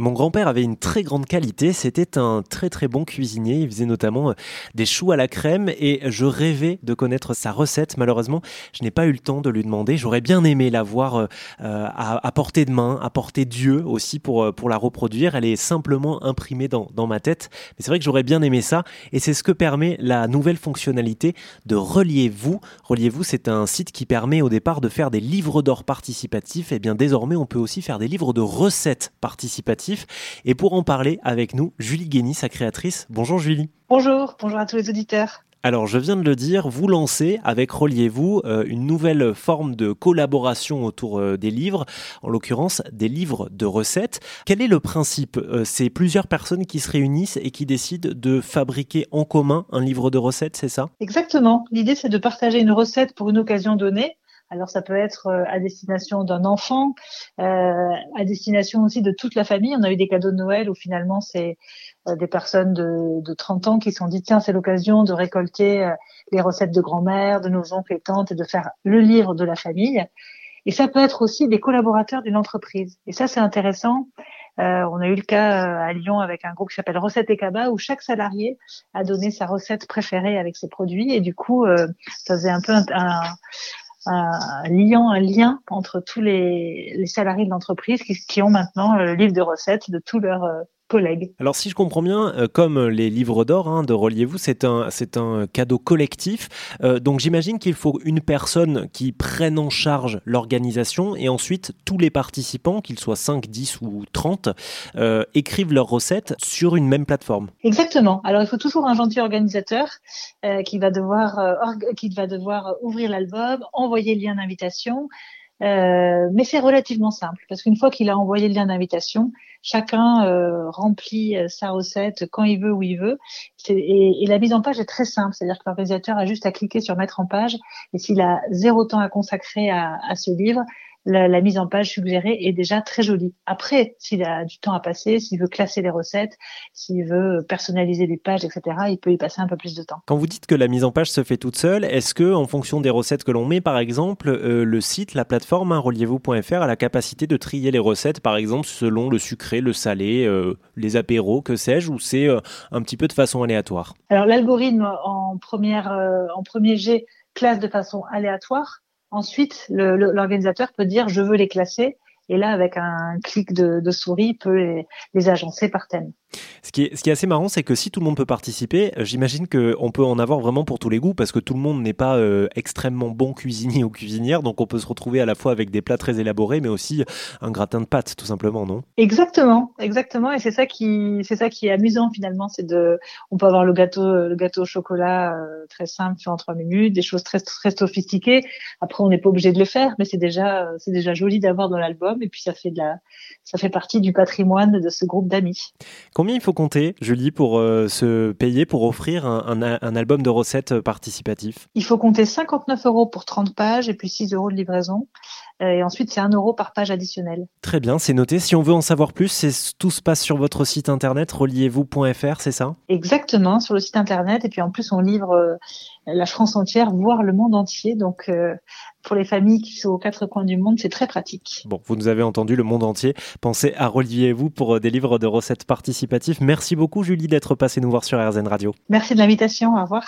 Mon grand-père avait une très grande qualité, c'était un très très bon cuisinier, il faisait notamment euh, des choux à la crème et je rêvais de connaître sa recette. Malheureusement, je n'ai pas eu le temps de lui demander, j'aurais bien aimé la voir euh, à, portée de main, à portée d'yeux aussi pour, euh, la reproduire. Elle est simplement imprimée dans, ma tête, mais c'est vrai que j'aurais bien aimé ça et c'est ce que permet la nouvelle fonctionnalité de Reliez-vous. Reliez-vous, c'est un site qui permet au départ de faire des livres d'or participatifs et bien désormais on peut aussi faire des livres de recettes et pour en parler avec nous, Julie Guény, sa créatrice. Bonjour Julie. Bonjour, bonjour à tous les auditeurs. Alors, je viens de le dire, vous lancez avec Reliez-vous euh, une nouvelle forme de collaboration autour euh, des livres, en l'occurrence des livres de recettes. Quel est le principe euh, C'est plusieurs personnes qui se réunissent et qui décident de fabriquer en commun un livre de recettes, c'est ça? Exactement. L'idée, c'est de partager une recette pour une occasion donnée alors ça peut être euh, à destination d'un enfant, euh, à destination aussi de toute la famille. On a eu des cadeaux de Noël où finalement c'est euh, des personnes de, de 30 ans qui se sont dit tiens c'est l'occasion de récolter les recettes de grand-mère, de nos oncles et tantes et de faire le livre de la famille. Et ça peut être aussi des collaborateurs d'une entreprise. Et ça c'est intéressant. Euh, on a eu le cas à Lyon avec un groupe qui s'appelle Recettes et Cabas où chaque salarié a donné sa recette préférée avec ses produits et du coup euh, ça faisait un peu un, un, liant un lien entre tous les, salariés de l'entreprise qui, ont maintenant le livre de recettes de tous leurs euh, collègues. Alors si je comprends bien, euh, comme les livres d'or hein, de Reliez-vous, c'est un, c'est un cadeau collectif. Euh, donc j'imagine qu'il faut une personne qui prenne en charge l'organisation et ensuite tous les participants, qu'ils soient 5, 10 ou 30, euh, écrivent leurs recettes sur une même plateforme. Exactement. Alors il faut toujours un gentil organisateur qui, va devoir, qui va devoir ouvrir l'album, envoyer le lien d'invitation, euh, mais c'est relativement simple parce qu'une fois qu'il a envoyé le lien d'invitation, chacun euh, remplit euh, sa recette quand il veut, où il veut. Et, la mise en page est très simple, c'est-à-dire que l'organisateur a juste à cliquer sur mettre en page et s'il a zéro temps à consacrer à, à ce livre, la, mise en page suggérée est déjà très jolie. Après, s'il a du temps à passer, s'il veut classer les recettes, s'il veut personnaliser les pages, etc., il peut y passer un peu plus de temps. Quand vous dites que la mise en page se fait toute seule, est-ce que, en fonction des recettes que l'on met, par exemple, euh, le site, la plateforme hein, reliez-vous.fr a la capacité de trier les recettes, par exemple, selon le sucré, le salé, euh, les apéros, que sais-je, ou c'est euh, un petit peu de façon aléatoire? Alors l'algorithme en première, en premier jet classe de façon aléatoire. Ensuite, l'organisateur peut dire je veux les classer et là, avec un clic de, souris, il peut les, les agencer par thème. Ce qui, est, ce qui est assez marrant, c'est que si tout le monde peut participer, euh, j'imagine qu'on peut en avoir vraiment pour tous les goûts, parce que tout le monde n'est pas euh, extrêmement bon cuisinier ou cuisinière, donc on peut se retrouver à la fois avec des plats très élaborés, mais aussi un gratin de pâtes, tout simplement, non? Exactement, exactement, et c'est ça qui, c'est ça qui est amusant finalement, c'est de, on peut avoir le gâteau, le gâteau au chocolat euh, très simple fait en trois minutes, des choses très très sophistiquées. Après, on n'est pas obligé de le faire, mais c'est déjà, c'est déjà joli d'avoir dans l'album, et puis ça fait de la, ça fait partie du patrimoine de ce groupe d'amis. Combien il faut compter, Julie, pour euh, se payer, pour offrir un, album de recettes participatif? Il faut compter 59 euros pour 30 pages et puis 6 euros de livraison. Euh, et ensuite, c'est 1 euro par page additionnelle. Très bien, c'est noté. Si on veut en savoir plus, tout se passe sur votre site internet reliez-vous.fr, c'est ça? Exactement, sur le site internet. Et puis en plus, on livre euh, la France entière, voire le monde entier. Donc pour les familles qui sont aux quatre coins du monde, c'est très pratique. Bon, vous nous avez entendu, le monde entier. Pensez à Reliez-vous pour des livres de recettes participatifs. Merci beaucoup, Julie, d'être passée nous voir sur RZN Radio. Merci de l'invitation. Au revoir.